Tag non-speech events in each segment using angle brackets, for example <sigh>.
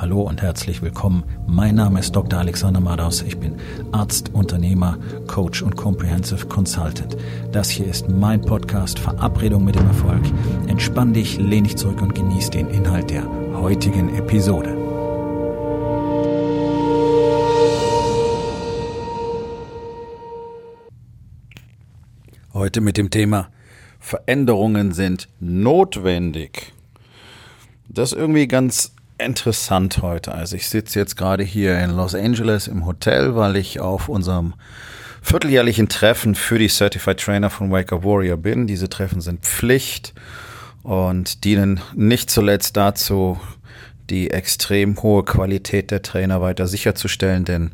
Hallo und herzlich willkommen. Mein Name ist Dr. Alexander Madaus. Ich bin Arzt, Unternehmer, Coach und Comprehensive Consultant. Das hier ist mein Podcast Verabredung mit dem Erfolg. Entspann dich, lehn dich zurück und genieß den Inhalt der heutigen Episode. Heute mit dem Thema Veränderungen sind notwendig. Das ist irgendwie ganz interessant heute. Also ich sitze jetzt gerade hier in Los Angeles im Hotel, weil ich auf unserem vierteljährlichen Treffen für die Certified Trainer von Wake Up Warrior bin. Diese Treffen sind Pflicht und dienen nicht zuletzt dazu, die extrem hohe Qualität der Trainer weiter sicherzustellen, denn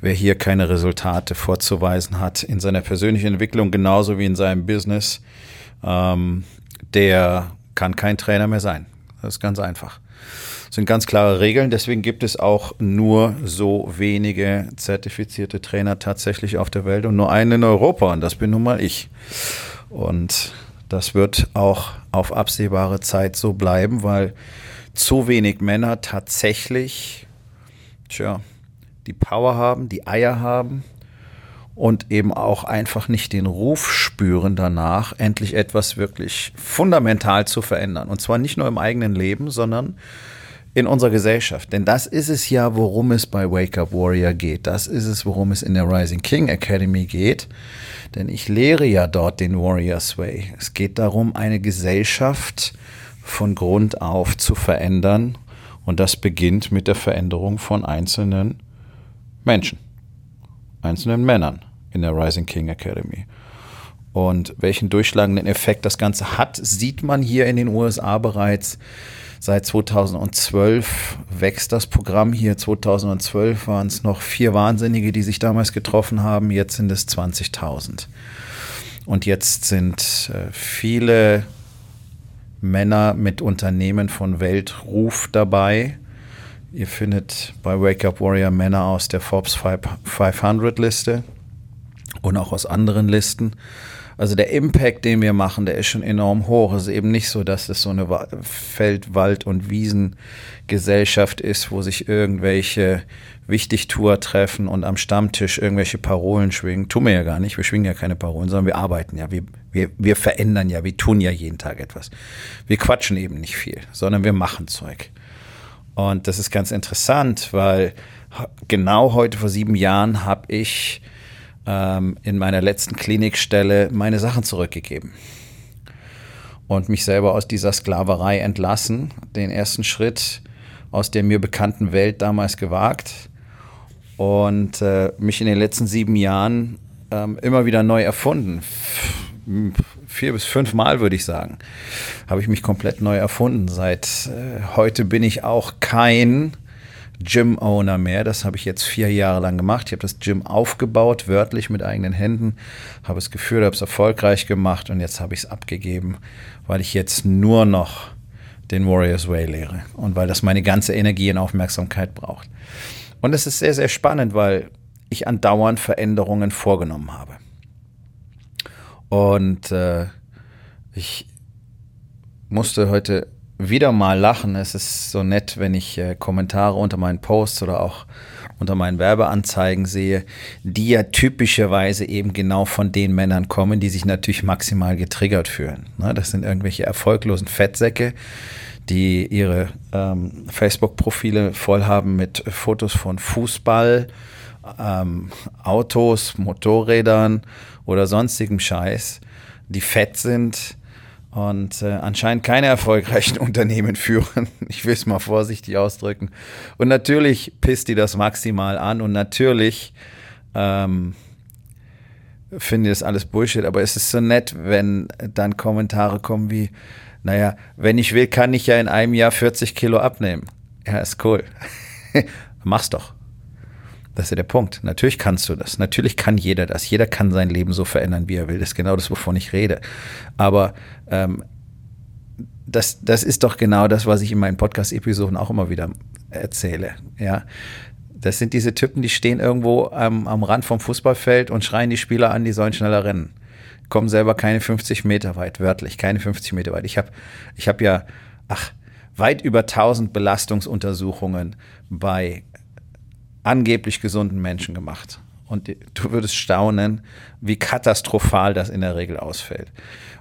wer hier keine Resultate vorzuweisen hat in seiner persönlichen Entwicklung genauso wie in seinem Business, ähm, der kann kein Trainer mehr sein. Das ist ganz einfach. Sind ganz klare Regeln, deswegen gibt es auch nur so wenige zertifizierte Trainer tatsächlich auf der Welt und nur einen in Europa und das bin nun mal ich. Und das wird auch auf absehbare Zeit so bleiben, weil zu wenig Männer tatsächlich, tja, die Power haben, die Eier haben und eben auch einfach nicht den Ruf spüren danach, endlich etwas wirklich fundamental zu verändern. Und zwar nicht nur im eigenen Leben, sondern in unserer Gesellschaft. Denn das ist es ja, worum es bei Wake Up Warrior geht. Das ist es, worum es in der Rising King Academy geht. Denn ich lehre ja dort den Warriors Way. Es geht darum, eine Gesellschaft von Grund auf zu verändern. Und das beginnt mit der Veränderung von einzelnen Menschen, einzelnen Männern in der Rising King Academy. Und welchen durchschlagenden Effekt das Ganze hat, sieht man hier in den USA bereits. Seit 2012 wächst das Programm hier. 2012 waren es noch vier Wahnsinnige, die sich damals getroffen haben. Jetzt sind es 20.000. Und jetzt sind äh, viele Männer mit Unternehmen von Weltruf dabei. Ihr findet bei Wake Up Warrior Männer aus der Forbes 500 Liste und auch aus anderen Listen. Also der Impact, den wir machen, der ist schon enorm hoch. Es ist eben nicht so, dass es so eine Feld-, Wald- und Wiesengesellschaft ist, wo sich irgendwelche Wichtigtour treffen und am Stammtisch irgendwelche Parolen schwingen. Tun wir ja gar nicht. Wir schwingen ja keine Parolen, sondern wir arbeiten ja. Wir, wir, wir verändern ja. Wir tun ja jeden Tag etwas. Wir quatschen eben nicht viel, sondern wir machen Zeug. Und das ist ganz interessant, weil genau heute vor sieben Jahren habe ich ähm, in meiner letzten Klinikstelle meine Sachen zurückgegeben und mich selber aus dieser Sklaverei entlassen, den ersten Schritt aus der mir bekannten Welt damals gewagt und äh, mich in den letzten sieben Jahren ähm, immer wieder neu erfunden. Vier bis fünf Mal würde ich sagen, habe ich mich komplett neu erfunden. Seit äh, heute bin ich auch kein Gym-Owner mehr. Das habe ich jetzt vier Jahre lang gemacht. Ich habe das Gym aufgebaut, wörtlich mit eigenen Händen, habe es geführt, habe es erfolgreich gemacht und jetzt habe ich es abgegeben, weil ich jetzt nur noch den Warriors Way lehre und weil das meine ganze Energie und Aufmerksamkeit braucht. Und es ist sehr, sehr spannend, weil ich andauernd Veränderungen vorgenommen habe. Und äh, ich musste heute wieder mal lachen. Es ist so nett, wenn ich äh, Kommentare unter meinen Posts oder auch unter meinen Werbeanzeigen sehe, die ja typischerweise eben genau von den Männern kommen, die sich natürlich maximal getriggert fühlen. Ne? Das sind irgendwelche erfolglosen Fettsäcke, die ihre ähm, Facebook-Profile voll haben mit Fotos von Fußball, ähm, Autos, Motorrädern oder sonstigem Scheiß, die fett sind, und äh, anscheinend keine erfolgreichen <laughs> Unternehmen führen. Ich will es mal vorsichtig ausdrücken. Und natürlich pisst die das maximal an und natürlich ähm, finde ich das alles Bullshit, aber es ist so nett, wenn dann Kommentare kommen wie, naja, wenn ich will, kann ich ja in einem Jahr 40 Kilo abnehmen. Ja, ist cool. <laughs> Mach's doch. Das ist ja der Punkt. Natürlich kannst du das. Natürlich kann jeder das. Jeder kann sein Leben so verändern, wie er will. Das ist genau das, wovon ich rede. Aber ähm, das, das ist doch genau das, was ich in meinen Podcast-Episoden auch immer wieder erzähle. Ja. Das sind diese Typen, die stehen irgendwo am, am Rand vom Fußballfeld und schreien die Spieler an, die sollen schneller rennen. Kommen selber keine 50 Meter weit, wörtlich, keine 50 Meter weit. Ich habe ich hab ja, ach, weit über 1000 Belastungsuntersuchungen bei angeblich gesunden Menschen gemacht. Und du würdest staunen, wie katastrophal das in der Regel ausfällt.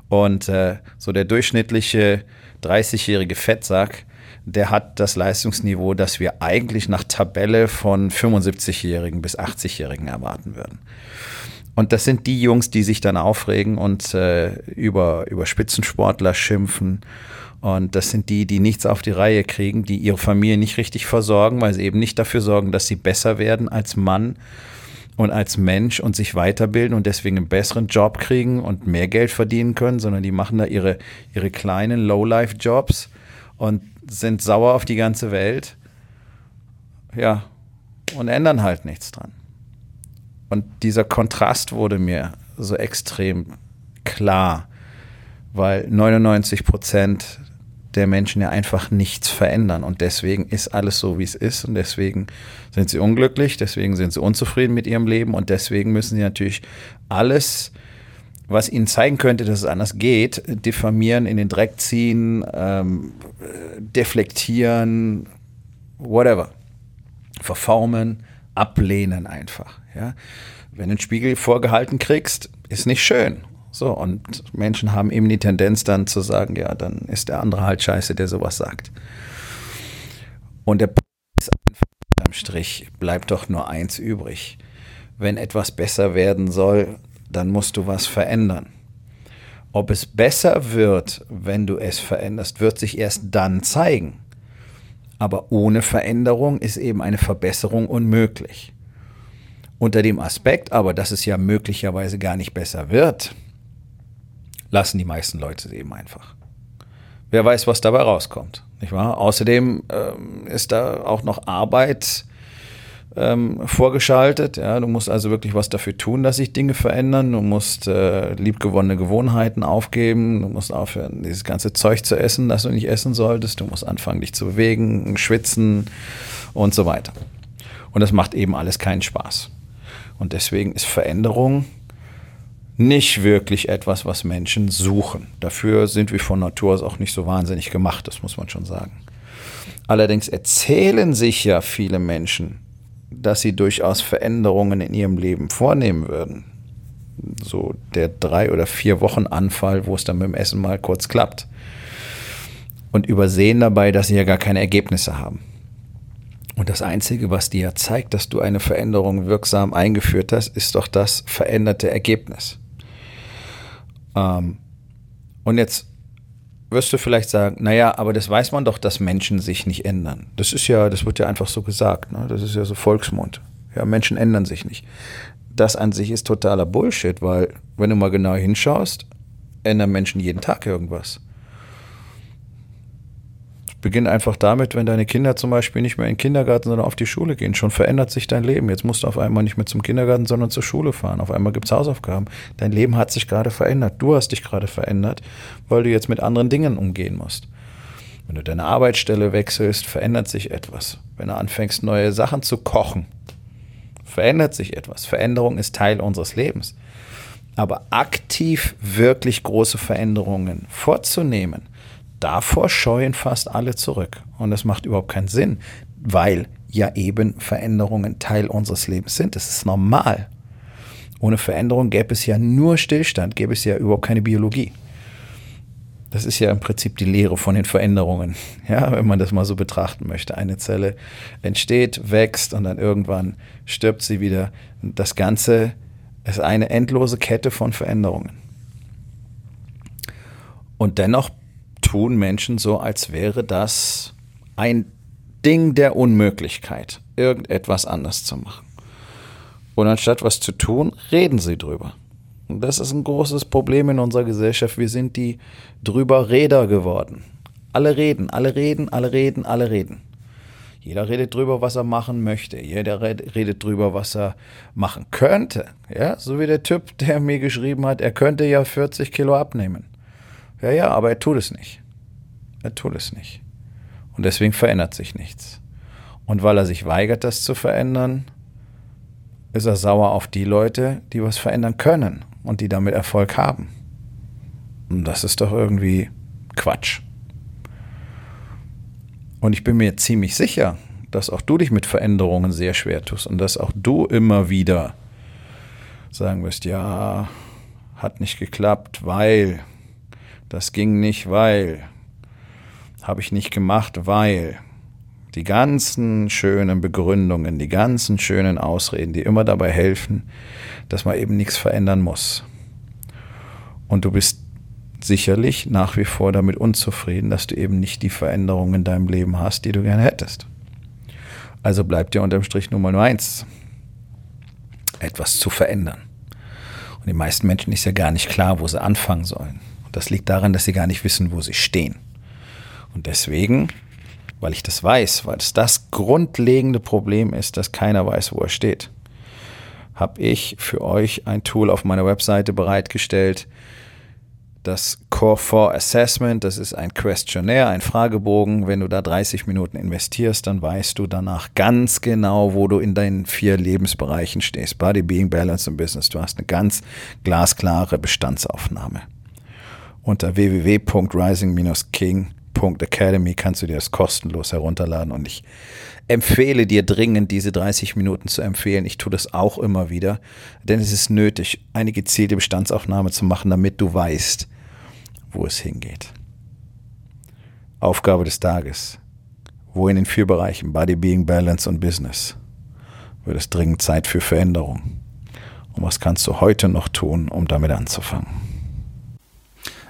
Und äh, so der durchschnittliche 30-jährige Fettsack, der hat das Leistungsniveau, das wir eigentlich nach Tabelle von 75-Jährigen bis 80-Jährigen erwarten würden. Und das sind die Jungs, die sich dann aufregen und äh, über, über Spitzensportler schimpfen. Und das sind die, die nichts auf die Reihe kriegen, die ihre Familie nicht richtig versorgen, weil sie eben nicht dafür sorgen, dass sie besser werden als Mann und als Mensch und sich weiterbilden und deswegen einen besseren Job kriegen und mehr Geld verdienen können, sondern die machen da ihre, ihre kleinen Low-Life-Jobs und sind sauer auf die ganze Welt. Ja, und ändern halt nichts dran. Und dieser Kontrast wurde mir so extrem klar, weil 99 Prozent der Menschen ja einfach nichts verändern. Und deswegen ist alles so, wie es ist. Und deswegen sind sie unglücklich, deswegen sind sie unzufrieden mit ihrem Leben. Und deswegen müssen sie natürlich alles, was ihnen zeigen könnte, dass es anders geht, diffamieren, in den Dreck ziehen, ähm, deflektieren, whatever. Verformen, ablehnen einfach. Ja? Wenn du einen Spiegel vorgehalten kriegst, ist nicht schön. So, und Menschen haben eben die Tendenz dann zu sagen, ja, dann ist der andere halt scheiße, der sowas sagt. Und der ist am Strich bleibt doch nur eins übrig. Wenn etwas besser werden soll, dann musst du was verändern. Ob es besser wird, wenn du es veränderst, wird sich erst dann zeigen. Aber ohne Veränderung ist eben eine Verbesserung unmöglich. Unter dem Aspekt aber, dass es ja möglicherweise gar nicht besser wird, lassen die meisten Leute eben einfach. Wer weiß, was dabei rauskommt, nicht wahr? Außerdem ähm, ist da auch noch Arbeit ähm, vorgeschaltet. Ja, du musst also wirklich was dafür tun, dass sich Dinge verändern. Du musst äh, liebgewonnene Gewohnheiten aufgeben. Du musst aufhören, dieses ganze Zeug zu essen, das du nicht essen solltest. Du musst anfangen, dich zu bewegen, schwitzen und so weiter. Und das macht eben alles keinen Spaß. Und deswegen ist Veränderung nicht wirklich etwas, was Menschen suchen. Dafür sind wir von Natur aus auch nicht so wahnsinnig gemacht, das muss man schon sagen. Allerdings erzählen sich ja viele Menschen, dass sie durchaus Veränderungen in ihrem Leben vornehmen würden. So der drei oder vier Wochen Anfall, wo es dann mit dem Essen mal kurz klappt. Und übersehen dabei, dass sie ja gar keine Ergebnisse haben. Und das Einzige, was dir ja zeigt, dass du eine Veränderung wirksam eingeführt hast, ist doch das veränderte Ergebnis. Ähm, und jetzt wirst du vielleicht sagen, naja, aber das weiß man doch, dass Menschen sich nicht ändern. Das ist ja, das wird ja einfach so gesagt, ne? das ist ja so Volksmund. Ja, Menschen ändern sich nicht. Das an sich ist totaler Bullshit, weil wenn du mal genau hinschaust, ändern Menschen jeden Tag irgendwas beginnt einfach damit, wenn deine Kinder zum Beispiel nicht mehr in den Kindergarten, sondern auf die Schule gehen. Schon verändert sich dein Leben. Jetzt musst du auf einmal nicht mehr zum Kindergarten, sondern zur Schule fahren. Auf einmal gibt es Hausaufgaben. Dein Leben hat sich gerade verändert. Du hast dich gerade verändert, weil du jetzt mit anderen Dingen umgehen musst. Wenn du deine Arbeitsstelle wechselst, verändert sich etwas. Wenn du anfängst, neue Sachen zu kochen, verändert sich etwas. Veränderung ist Teil unseres Lebens. Aber aktiv wirklich große Veränderungen vorzunehmen, davor scheuen fast alle zurück. Und das macht überhaupt keinen Sinn, weil ja eben Veränderungen Teil unseres Lebens sind. Das ist normal. Ohne Veränderung gäbe es ja nur Stillstand, gäbe es ja überhaupt keine Biologie. Das ist ja im Prinzip die Lehre von den Veränderungen, <laughs> ja, wenn man das mal so betrachten möchte. Eine Zelle entsteht, wächst und dann irgendwann stirbt sie wieder. Das Ganze ist eine endlose Kette von Veränderungen. Und dennoch tun Menschen so, als wäre das ein Ding der Unmöglichkeit, irgendetwas anders zu machen. Und anstatt was zu tun, reden sie drüber. Und das ist ein großes Problem in unserer Gesellschaft. Wir sind die Drüberreder geworden. Alle reden, alle reden, alle reden, alle reden. Jeder redet drüber, was er machen möchte. Jeder redet drüber, was er machen könnte. Ja, so wie der Typ, der mir geschrieben hat, er könnte ja 40 Kilo abnehmen. Ja, ja, aber er tut es nicht. Er tut es nicht. Und deswegen verändert sich nichts. Und weil er sich weigert, das zu verändern, ist er sauer auf die Leute, die was verändern können und die damit Erfolg haben. Und das ist doch irgendwie Quatsch. Und ich bin mir ziemlich sicher, dass auch du dich mit Veränderungen sehr schwer tust und dass auch du immer wieder sagen wirst, ja, hat nicht geklappt, weil, das ging nicht, weil, habe ich nicht gemacht, weil. Die ganzen schönen Begründungen, die ganzen schönen Ausreden, die immer dabei helfen, dass man eben nichts verändern muss. Und du bist sicherlich nach wie vor damit unzufrieden, dass du eben nicht die Veränderungen in deinem Leben hast, die du gerne hättest. Also bleibt dir unterm Strich Nummer nur eins, etwas zu verändern. Und den meisten Menschen ist ja gar nicht klar, wo sie anfangen sollen. Und das liegt daran, dass sie gar nicht wissen, wo sie stehen. Und deswegen, weil ich das weiß, weil es das grundlegende Problem ist, dass keiner weiß, wo er steht, habe ich für euch ein Tool auf meiner Webseite bereitgestellt, das Core 4 Assessment, das ist ein Questionnaire, ein Fragebogen. Wenn du da 30 Minuten investierst, dann weißt du danach ganz genau, wo du in deinen vier Lebensbereichen stehst. Body, Being, Balance und Business. Du hast eine ganz glasklare Bestandsaufnahme. Unter www.rising-king.academy kannst du dir das kostenlos herunterladen und ich empfehle dir dringend, diese 30 Minuten zu empfehlen. Ich tue das auch immer wieder, denn es ist nötig, eine gezielte Bestandsaufnahme zu machen, damit du weißt, wo es hingeht. Aufgabe des Tages. Wo in den vier Bereichen Body, Being, Balance und Business wird es dringend Zeit für Veränderung. Und was kannst du heute noch tun, um damit anzufangen?